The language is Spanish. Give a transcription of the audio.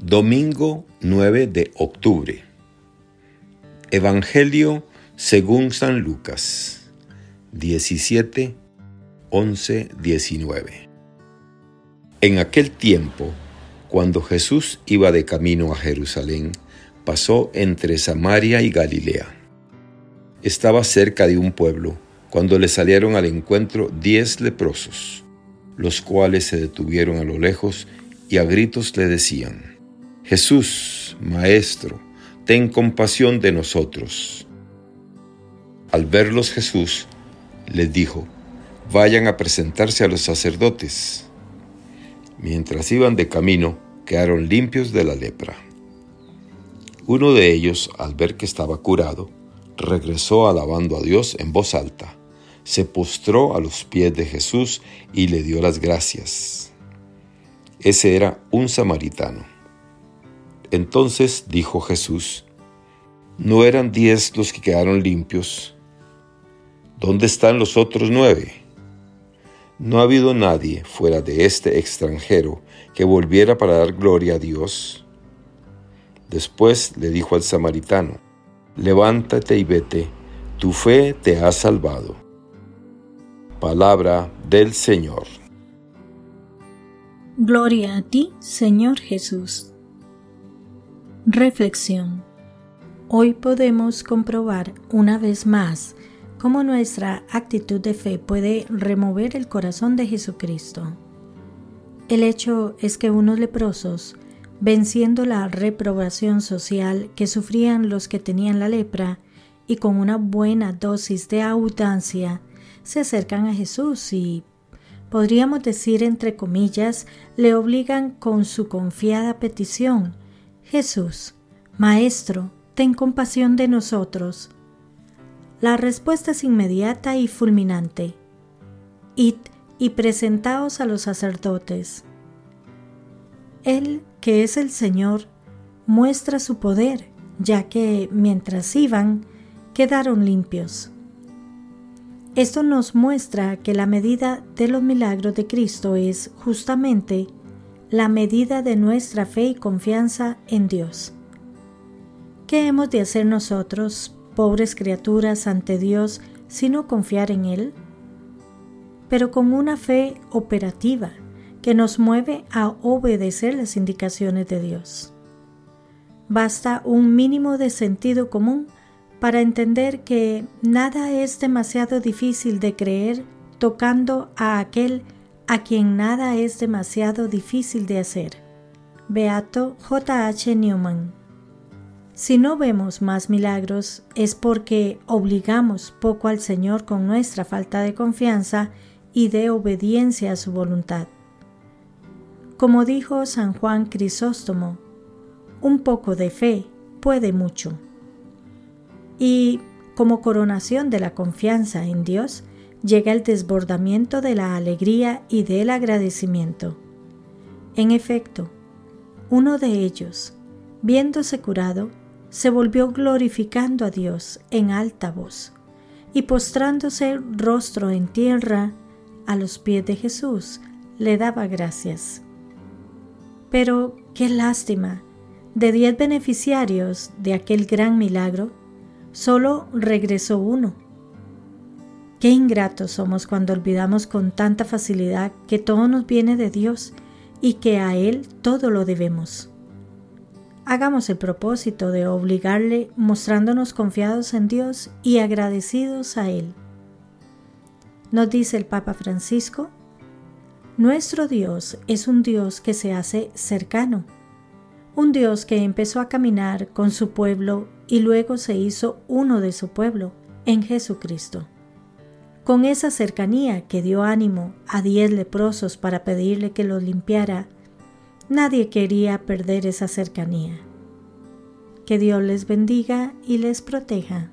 Domingo 9 de octubre. Evangelio según San Lucas 17, 11, 19. En aquel tiempo, cuando Jesús iba de camino a Jerusalén, pasó entre Samaria y Galilea. Estaba cerca de un pueblo cuando le salieron al encuentro diez leprosos, los cuales se detuvieron a lo lejos y a gritos le decían, Jesús, Maestro, ten compasión de nosotros. Al verlos Jesús les dijo, vayan a presentarse a los sacerdotes. Mientras iban de camino, quedaron limpios de la lepra. Uno de ellos, al ver que estaba curado, regresó alabando a Dios en voz alta, se postró a los pies de Jesús y le dio las gracias. Ese era un samaritano. Entonces dijo Jesús, ¿no eran diez los que quedaron limpios? ¿Dónde están los otros nueve? No ha habido nadie fuera de este extranjero que volviera para dar gloria a Dios. Después le dijo al samaritano, levántate y vete, tu fe te ha salvado. Palabra del Señor. Gloria a ti, Señor Jesús. Reflexión. Hoy podemos comprobar una vez más cómo nuestra actitud de fe puede remover el corazón de Jesucristo. El hecho es que unos leprosos, venciendo la reprobación social que sufrían los que tenían la lepra, y con una buena dosis de audacia, se acercan a Jesús y, podríamos decir entre comillas, le obligan con su confiada petición Jesús, Maestro, ten compasión de nosotros. La respuesta es inmediata y fulminante. Id y presentaos a los sacerdotes. Él, que es el Señor, muestra su poder, ya que mientras iban, quedaron limpios. Esto nos muestra que la medida de los milagros de Cristo es justamente la medida de nuestra fe y confianza en Dios. ¿Qué hemos de hacer nosotros, pobres criaturas, ante Dios, sino confiar en Él? Pero con una fe operativa que nos mueve a obedecer las indicaciones de Dios. Basta un mínimo de sentido común para entender que nada es demasiado difícil de creer tocando a aquel a quien nada es demasiado difícil de hacer. Beato J. H. Newman. Si no vemos más milagros es porque obligamos poco al Señor con nuestra falta de confianza y de obediencia a su voluntad. Como dijo San Juan Crisóstomo, un poco de fe puede mucho. Y como coronación de la confianza en Dios, llega el desbordamiento de la alegría y del agradecimiento. En efecto, uno de ellos, viéndose curado, se volvió glorificando a Dios en alta voz y postrándose rostro en tierra a los pies de Jesús, le daba gracias. Pero qué lástima, de diez beneficiarios de aquel gran milagro, solo regresó uno Qué ingratos somos cuando olvidamos con tanta facilidad que todo nos viene de Dios y que a Él todo lo debemos. Hagamos el propósito de obligarle mostrándonos confiados en Dios y agradecidos a Él. Nos dice el Papa Francisco, nuestro Dios es un Dios que se hace cercano, un Dios que empezó a caminar con su pueblo y luego se hizo uno de su pueblo en Jesucristo. Con esa cercanía que dio ánimo a diez leprosos para pedirle que los limpiara, nadie quería perder esa cercanía. Que Dios les bendiga y les proteja.